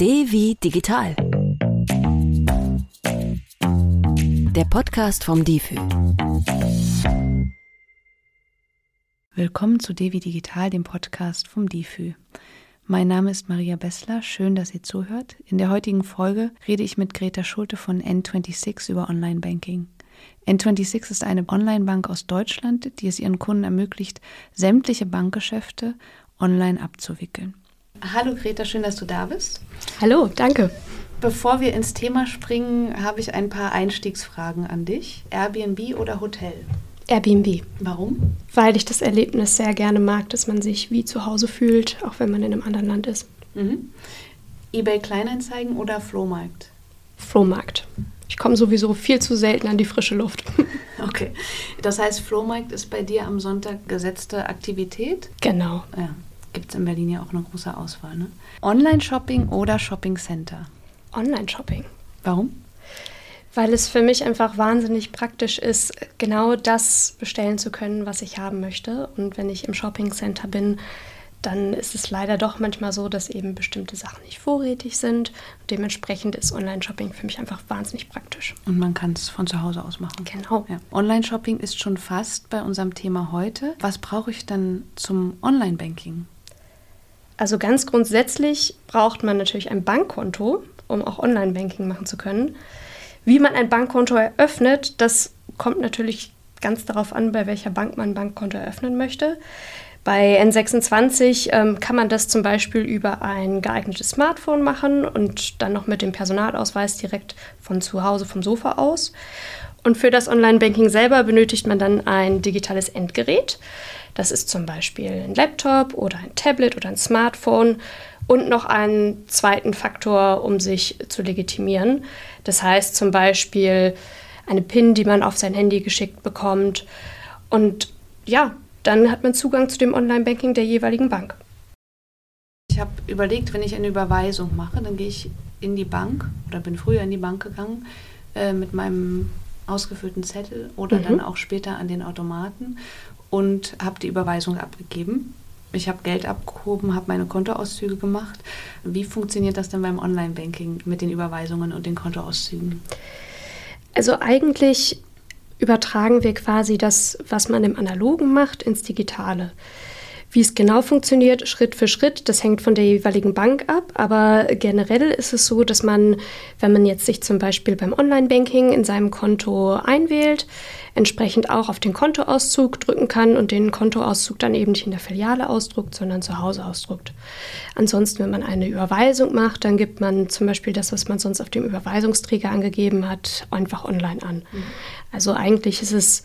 D wie digital. Der Podcast vom DIFÜ. Willkommen zu Devi Digital, dem Podcast vom DIFÜ. Mein Name ist Maria Bessler, schön, dass ihr zuhört. In der heutigen Folge rede ich mit Greta Schulte von N26 über Online-Banking. N26 ist eine Online-Bank aus Deutschland, die es ihren Kunden ermöglicht, sämtliche Bankgeschäfte online abzuwickeln. Hallo Greta, schön, dass du da bist. Hallo, danke. Bevor wir ins Thema springen, habe ich ein paar Einstiegsfragen an dich. Airbnb oder Hotel? Airbnb. Warum? Weil ich das Erlebnis sehr gerne mag, dass man sich wie zu Hause fühlt, auch wenn man in einem anderen Land ist. Mhm. eBay Kleinanzeigen oder Flohmarkt? Flohmarkt. Ich komme sowieso viel zu selten an die frische Luft. Okay. Das heißt, Flohmarkt ist bei dir am Sonntag gesetzte Aktivität? Genau. Ja. Gibt es in Berlin ja auch eine große Auswahl. Ne? Online-Shopping oder Shopping Center? Online-Shopping. Warum? Weil es für mich einfach wahnsinnig praktisch ist, genau das bestellen zu können, was ich haben möchte. Und wenn ich im Shopping Center bin, dann ist es leider doch manchmal so, dass eben bestimmte Sachen nicht vorrätig sind. Und dementsprechend ist Online-Shopping für mich einfach wahnsinnig praktisch. Und man kann es von zu Hause aus machen. Genau. Ja. Online-Shopping ist schon fast bei unserem Thema heute. Was brauche ich dann zum Online-Banking? Also ganz grundsätzlich braucht man natürlich ein Bankkonto, um auch Online-Banking machen zu können. Wie man ein Bankkonto eröffnet, das kommt natürlich ganz darauf an, bei welcher Bank man ein Bankkonto eröffnen möchte. Bei N26 ähm, kann man das zum Beispiel über ein geeignetes Smartphone machen und dann noch mit dem Personalausweis direkt von zu Hause vom Sofa aus. Und für das Online-Banking selber benötigt man dann ein digitales Endgerät. Das ist zum Beispiel ein Laptop oder ein Tablet oder ein Smartphone und noch einen zweiten Faktor, um sich zu legitimieren. Das heißt zum Beispiel eine PIN, die man auf sein Handy geschickt bekommt. Und ja, dann hat man Zugang zu dem Online-Banking der jeweiligen Bank. Ich habe überlegt, wenn ich eine Überweisung mache, dann gehe ich in die Bank oder bin früher in die Bank gegangen äh, mit meinem ausgefüllten Zettel oder mhm. dann auch später an den Automaten und habe die Überweisung abgegeben. Ich habe Geld abgehoben, habe meine Kontoauszüge gemacht. Wie funktioniert das denn beim Online-Banking mit den Überweisungen und den Kontoauszügen? Also eigentlich übertragen wir quasi das, was man im Analogen macht, ins Digitale. Wie es genau funktioniert, Schritt für Schritt, das hängt von der jeweiligen Bank ab. Aber generell ist es so, dass man, wenn man jetzt sich zum Beispiel beim Online-Banking in seinem Konto einwählt, entsprechend auch auf den Kontoauszug drücken kann und den Kontoauszug dann eben nicht in der Filiale ausdruckt, sondern zu Hause ausdruckt. Ansonsten, wenn man eine Überweisung macht, dann gibt man zum Beispiel das, was man sonst auf dem Überweisungsträger angegeben hat, einfach online an. Mhm. Also eigentlich ist es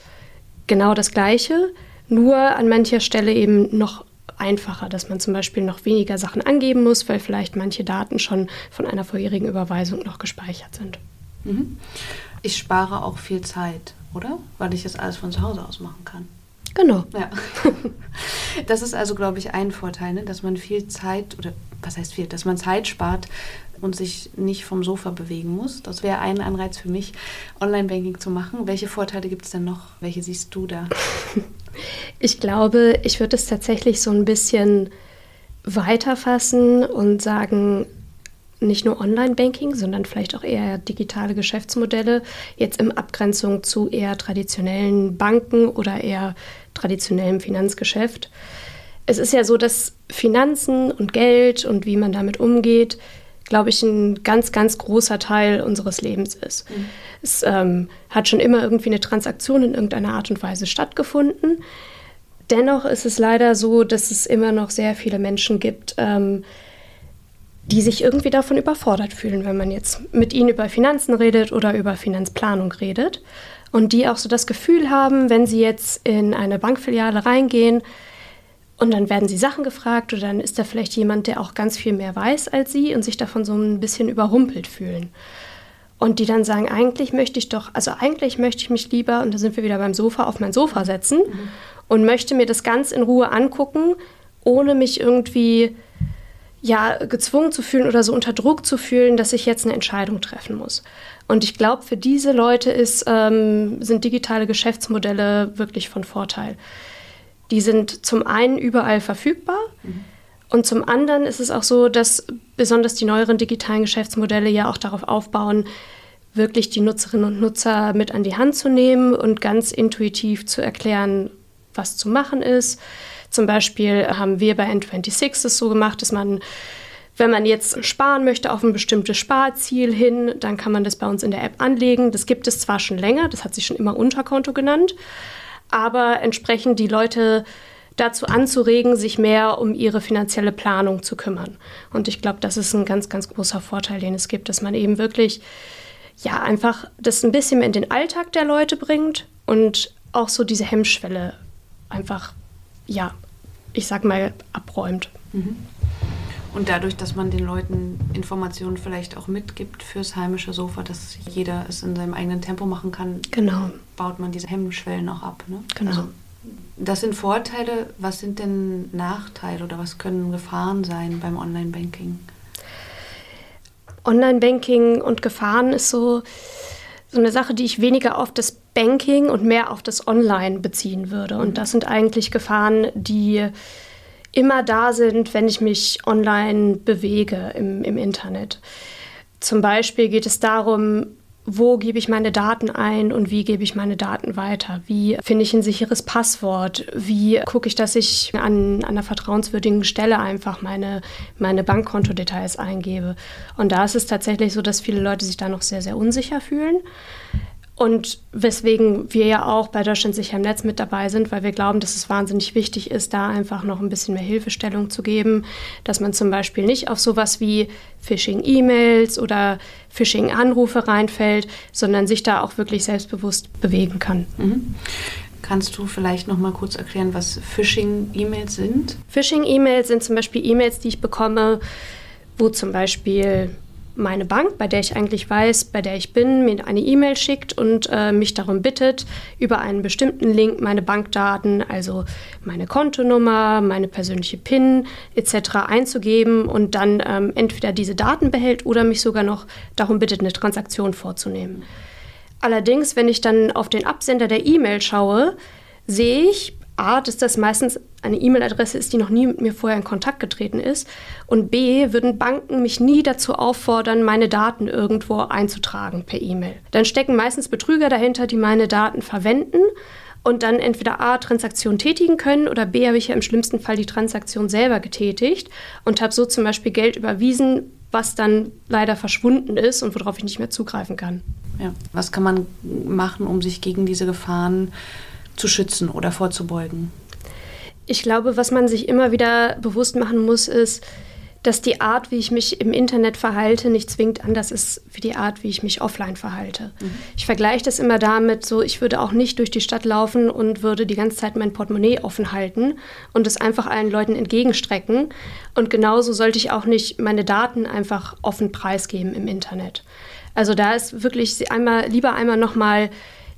genau das Gleiche nur an mancher Stelle eben noch einfacher, dass man zum Beispiel noch weniger Sachen angeben muss, weil vielleicht manche Daten schon von einer vorherigen Überweisung noch gespeichert sind. Mhm. Ich spare auch viel Zeit, oder? Weil ich das alles von zu Hause aus machen kann. Genau. Ja. Das ist also, glaube ich, ein Vorteil, ne? dass man viel Zeit, oder was heißt viel, dass man Zeit spart und sich nicht vom Sofa bewegen muss. Das wäre ein Anreiz für mich, Online-Banking zu machen. Welche Vorteile gibt es denn noch? Welche siehst du da? Ich glaube, ich würde es tatsächlich so ein bisschen weiterfassen und sagen, nicht nur Online-Banking, sondern vielleicht auch eher digitale Geschäftsmodelle, jetzt in Abgrenzung zu eher traditionellen Banken oder eher traditionellem Finanzgeschäft. Es ist ja so, dass Finanzen und Geld und wie man damit umgeht, glaube ich, ein ganz, ganz großer Teil unseres Lebens ist. Mhm. Es ähm, hat schon immer irgendwie eine Transaktion in irgendeiner Art und Weise stattgefunden. Dennoch ist es leider so, dass es immer noch sehr viele Menschen gibt, ähm, die sich irgendwie davon überfordert fühlen, wenn man jetzt mit ihnen über Finanzen redet oder über Finanzplanung redet. Und die auch so das Gefühl haben, wenn sie jetzt in eine Bankfiliale reingehen und dann werden sie Sachen gefragt oder dann ist da vielleicht jemand, der auch ganz viel mehr weiß als sie und sich davon so ein bisschen überrumpelt fühlen. Und die dann sagen, eigentlich möchte ich doch, also eigentlich möchte ich mich lieber, und da sind wir wieder beim Sofa, auf mein Sofa setzen mhm. und möchte mir das ganz in Ruhe angucken, ohne mich irgendwie ja, gezwungen zu fühlen oder so unter Druck zu fühlen, dass ich jetzt eine Entscheidung treffen muss. Und ich glaube, für diese Leute ist, ähm, sind digitale Geschäftsmodelle wirklich von Vorteil. Die sind zum einen überall verfügbar mhm. Und zum anderen ist es auch so, dass besonders die neueren digitalen Geschäftsmodelle ja auch darauf aufbauen, wirklich die Nutzerinnen und Nutzer mit an die Hand zu nehmen und ganz intuitiv zu erklären, was zu machen ist. Zum Beispiel haben wir bei N26 es so gemacht, dass man, wenn man jetzt sparen möchte auf ein bestimmtes Sparziel hin, dann kann man das bei uns in der App anlegen. Das gibt es zwar schon länger, das hat sich schon immer Unterkonto genannt, aber entsprechend die Leute dazu anzuregen, sich mehr um ihre finanzielle Planung zu kümmern. Und ich glaube, das ist ein ganz, ganz großer Vorteil, den es gibt, dass man eben wirklich ja, einfach das ein bisschen in den Alltag der Leute bringt und auch so diese Hemmschwelle einfach, ja, ich sag mal, abräumt. Mhm. Und dadurch, dass man den Leuten Informationen vielleicht auch mitgibt fürs heimische Sofa, dass jeder es in seinem eigenen Tempo machen kann, genau. baut man diese Hemmschwellen auch ab. Ne? Genau. Also, das sind Vorteile. Was sind denn Nachteile oder was können Gefahren sein beim Online-Banking? Online-Banking und Gefahren ist so, so eine Sache, die ich weniger auf das Banking und mehr auf das Online beziehen würde. Und mhm. das sind eigentlich Gefahren, die immer da sind, wenn ich mich online bewege im, im Internet. Zum Beispiel geht es darum, wo gebe ich meine Daten ein und wie gebe ich meine Daten weiter? Wie finde ich ein sicheres Passwort? Wie gucke ich, dass ich an, an einer vertrauenswürdigen Stelle einfach meine, meine Bankkontodetails eingebe? Und da ist es tatsächlich so, dass viele Leute sich da noch sehr, sehr unsicher fühlen. Und weswegen wir ja auch bei Deutschland sicher im Netz mit dabei sind, weil wir glauben, dass es wahnsinnig wichtig ist, da einfach noch ein bisschen mehr Hilfestellung zu geben, dass man zum Beispiel nicht auf sowas wie Phishing-E-Mails oder Phishing-Anrufe reinfällt, sondern sich da auch wirklich selbstbewusst bewegen kann. Mhm. Kannst du vielleicht noch mal kurz erklären, was Phishing-E-Mails sind? Phishing-E-Mails sind zum Beispiel E-Mails, die ich bekomme, wo zum Beispiel meine Bank, bei der ich eigentlich weiß, bei der ich bin, mir eine E-Mail schickt und äh, mich darum bittet, über einen bestimmten Link meine Bankdaten, also meine Kontonummer, meine persönliche PIN etc. einzugeben und dann ähm, entweder diese Daten behält oder mich sogar noch darum bittet, eine Transaktion vorzunehmen. Allerdings, wenn ich dann auf den Absender der E-Mail schaue, sehe ich A, dass das meistens eine E-Mail-Adresse ist, die noch nie mit mir vorher in Kontakt getreten ist. Und B, würden Banken mich nie dazu auffordern, meine Daten irgendwo einzutragen per E-Mail. Dann stecken meistens Betrüger dahinter, die meine Daten verwenden und dann entweder A, Transaktionen tätigen können oder B, habe ich ja im schlimmsten Fall die Transaktion selber getätigt und habe so zum Beispiel Geld überwiesen, was dann leider verschwunden ist und worauf ich nicht mehr zugreifen kann. Ja. Was kann man machen, um sich gegen diese Gefahren zu schützen oder vorzubeugen? Ich glaube, was man sich immer wieder bewusst machen muss, ist, dass die Art, wie ich mich im Internet verhalte, nicht zwingend anders ist wie die Art, wie ich mich offline verhalte. Mhm. Ich vergleiche das immer damit, so ich würde auch nicht durch die Stadt laufen und würde die ganze Zeit mein Portemonnaie offen halten und es einfach allen Leuten entgegenstrecken. Und genauso sollte ich auch nicht meine Daten einfach offen preisgeben im Internet. Also da ist wirklich einmal lieber einmal noch mal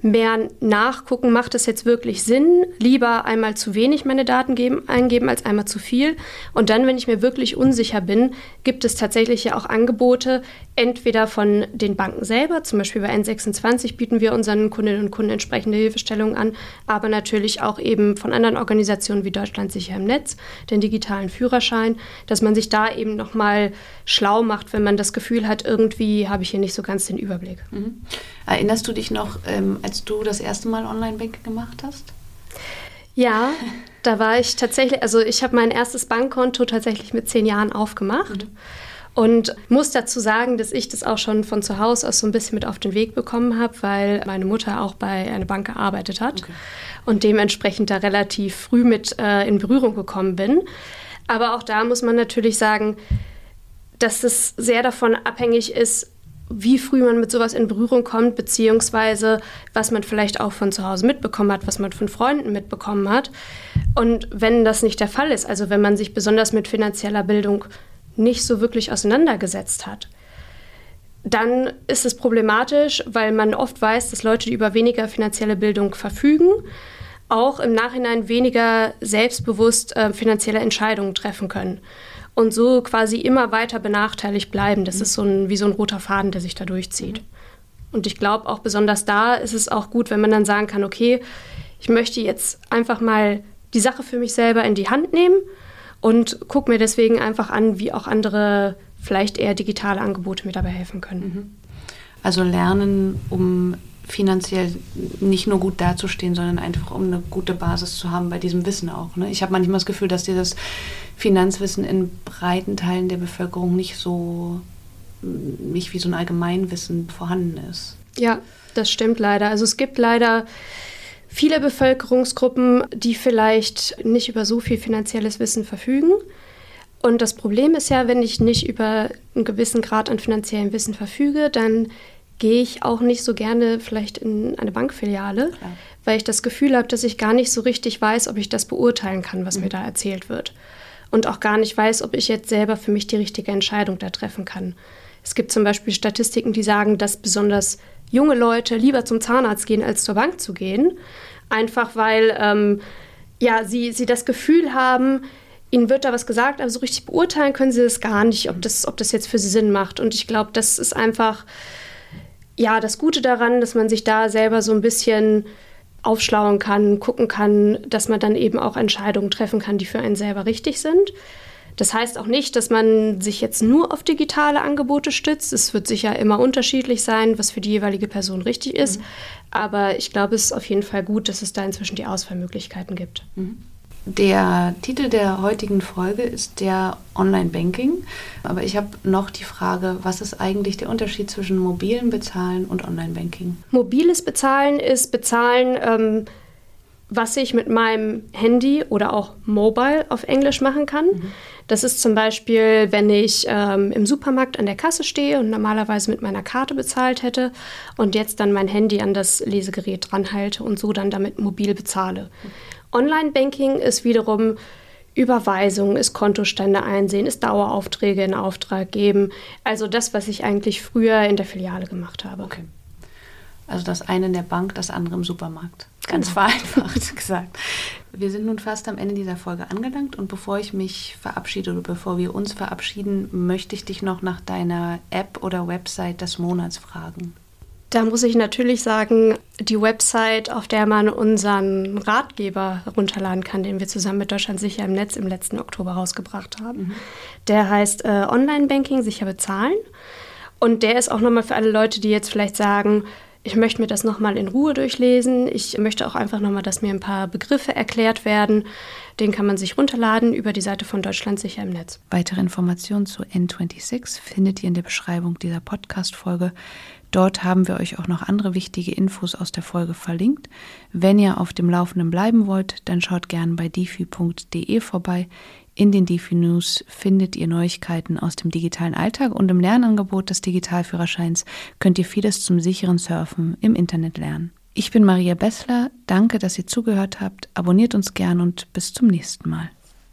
mehr nachgucken, macht es jetzt wirklich Sinn? Lieber einmal zu wenig meine Daten geben, eingeben als einmal zu viel. Und dann, wenn ich mir wirklich unsicher bin, gibt es tatsächlich ja auch Angebote, entweder von den Banken selber, zum Beispiel bei N26 bieten wir unseren Kundinnen und Kunden entsprechende Hilfestellungen an, aber natürlich auch eben von anderen Organisationen wie Deutschland sicher im Netz, den digitalen Führerschein, dass man sich da eben nochmal schlau macht, wenn man das Gefühl hat, irgendwie habe ich hier nicht so ganz den Überblick. Mhm. Erinnerst du dich noch, ähm, als du das erste Mal Online-Banking gemacht hast? Ja, da war ich tatsächlich, also ich habe mein erstes Bankkonto tatsächlich mit zehn Jahren aufgemacht. Mhm. Und muss dazu sagen, dass ich das auch schon von zu Hause aus so ein bisschen mit auf den Weg bekommen habe, weil meine Mutter auch bei einer Bank gearbeitet hat okay. und dementsprechend da relativ früh mit äh, in Berührung gekommen bin. Aber auch da muss man natürlich sagen, dass es sehr davon abhängig ist, wie früh man mit sowas in Berührung kommt, beziehungsweise was man vielleicht auch von zu Hause mitbekommen hat, was man von Freunden mitbekommen hat. Und wenn das nicht der Fall ist, also wenn man sich besonders mit finanzieller Bildung nicht so wirklich auseinandergesetzt hat, dann ist es problematisch, weil man oft weiß, dass Leute, die über weniger finanzielle Bildung verfügen, auch im Nachhinein weniger selbstbewusst äh, finanzielle Entscheidungen treffen können und so quasi immer weiter benachteiligt bleiben. Das ist so ein, wie so ein roter Faden, der sich da durchzieht. Und ich glaube auch besonders da ist es auch gut, wenn man dann sagen kann, okay, ich möchte jetzt einfach mal die Sache für mich selber in die Hand nehmen und gucke mir deswegen einfach an, wie auch andere vielleicht eher digitale Angebote mir dabei helfen können. Mhm. Also lernen, um finanziell nicht nur gut dazustehen, sondern einfach um eine gute Basis zu haben bei diesem Wissen auch. Ne? Ich habe manchmal das Gefühl, dass dieses Finanzwissen in breiten Teilen der Bevölkerung nicht so, nicht wie so ein Allgemeinwissen vorhanden ist. Ja, das stimmt leider. Also es gibt leider viele Bevölkerungsgruppen, die vielleicht nicht über so viel finanzielles Wissen verfügen. Und das Problem ist ja, wenn ich nicht über einen gewissen Grad an finanziellem Wissen verfüge, dann gehe ich auch nicht so gerne vielleicht in eine Bankfiliale, Klar. weil ich das Gefühl habe, dass ich gar nicht so richtig weiß, ob ich das beurteilen kann, was mhm. mir da erzählt wird. Und auch gar nicht weiß, ob ich jetzt selber für mich die richtige Entscheidung da treffen kann. Es gibt zum Beispiel Statistiken, die sagen, dass besonders junge Leute lieber zum Zahnarzt gehen, als zur Bank zu gehen. Einfach weil ähm, ja, sie, sie das Gefühl haben, ihnen wird da was gesagt, aber so richtig beurteilen können sie das gar nicht, ob das, ob das jetzt für sie Sinn macht. Und ich glaube, das ist einfach ja, das Gute daran, dass man sich da selber so ein bisschen aufschlauen kann, gucken kann, dass man dann eben auch Entscheidungen treffen kann, die für einen selber richtig sind. Das heißt auch nicht, dass man sich jetzt nur auf digitale Angebote stützt. Es wird sicher immer unterschiedlich sein, was für die jeweilige Person richtig ist. Mhm. Aber ich glaube, es ist auf jeden Fall gut, dass es da inzwischen die Auswahlmöglichkeiten gibt. Mhm. Der Titel der heutigen Folge ist der Online-Banking. Aber ich habe noch die Frage, was ist eigentlich der Unterschied zwischen mobilen Bezahlen und Online-Banking? Mobiles Bezahlen ist Bezahlen, ähm, was ich mit meinem Handy oder auch Mobile auf Englisch machen kann. Mhm. Das ist zum Beispiel, wenn ich ähm, im Supermarkt an der Kasse stehe und normalerweise mit meiner Karte bezahlt hätte und jetzt dann mein Handy an das Lesegerät dranhalte und so dann damit mobil bezahle. Mhm. Online-Banking ist wiederum Überweisungen, ist Kontostände einsehen, ist Daueraufträge in Auftrag geben. Also das, was ich eigentlich früher in der Filiale gemacht habe. Okay. Also das eine in der Bank, das andere im Supermarkt. Ganz genau. vereinfacht gesagt. Wir sind nun fast am Ende dieser Folge angelangt und bevor ich mich verabschiede oder bevor wir uns verabschieden, möchte ich dich noch nach deiner App oder Website des Monats fragen. Da muss ich natürlich sagen, die Website, auf der man unseren Ratgeber runterladen kann, den wir zusammen mit Deutschland sicher im Netz im letzten Oktober rausgebracht haben. Mhm. Der heißt äh, Online-Banking sicher bezahlen. Und der ist auch nochmal für alle Leute, die jetzt vielleicht sagen, ich möchte mir das nochmal in Ruhe durchlesen. Ich möchte auch einfach nochmal, dass mir ein paar Begriffe erklärt werden. Den kann man sich runterladen über die Seite von Deutschland sicher im Netz. Weitere Informationen zu N26 findet ihr in der Beschreibung dieser Podcast-Folge. Dort haben wir euch auch noch andere wichtige Infos aus der Folge verlinkt. Wenn ihr auf dem Laufenden bleiben wollt, dann schaut gerne bei defi.de vorbei. In den DeFi News findet ihr Neuigkeiten aus dem digitalen Alltag und im Lernangebot des Digitalführerscheins könnt ihr vieles zum sicheren Surfen im Internet lernen. Ich bin Maria Bessler, danke, dass ihr zugehört habt, abonniert uns gern und bis zum nächsten Mal.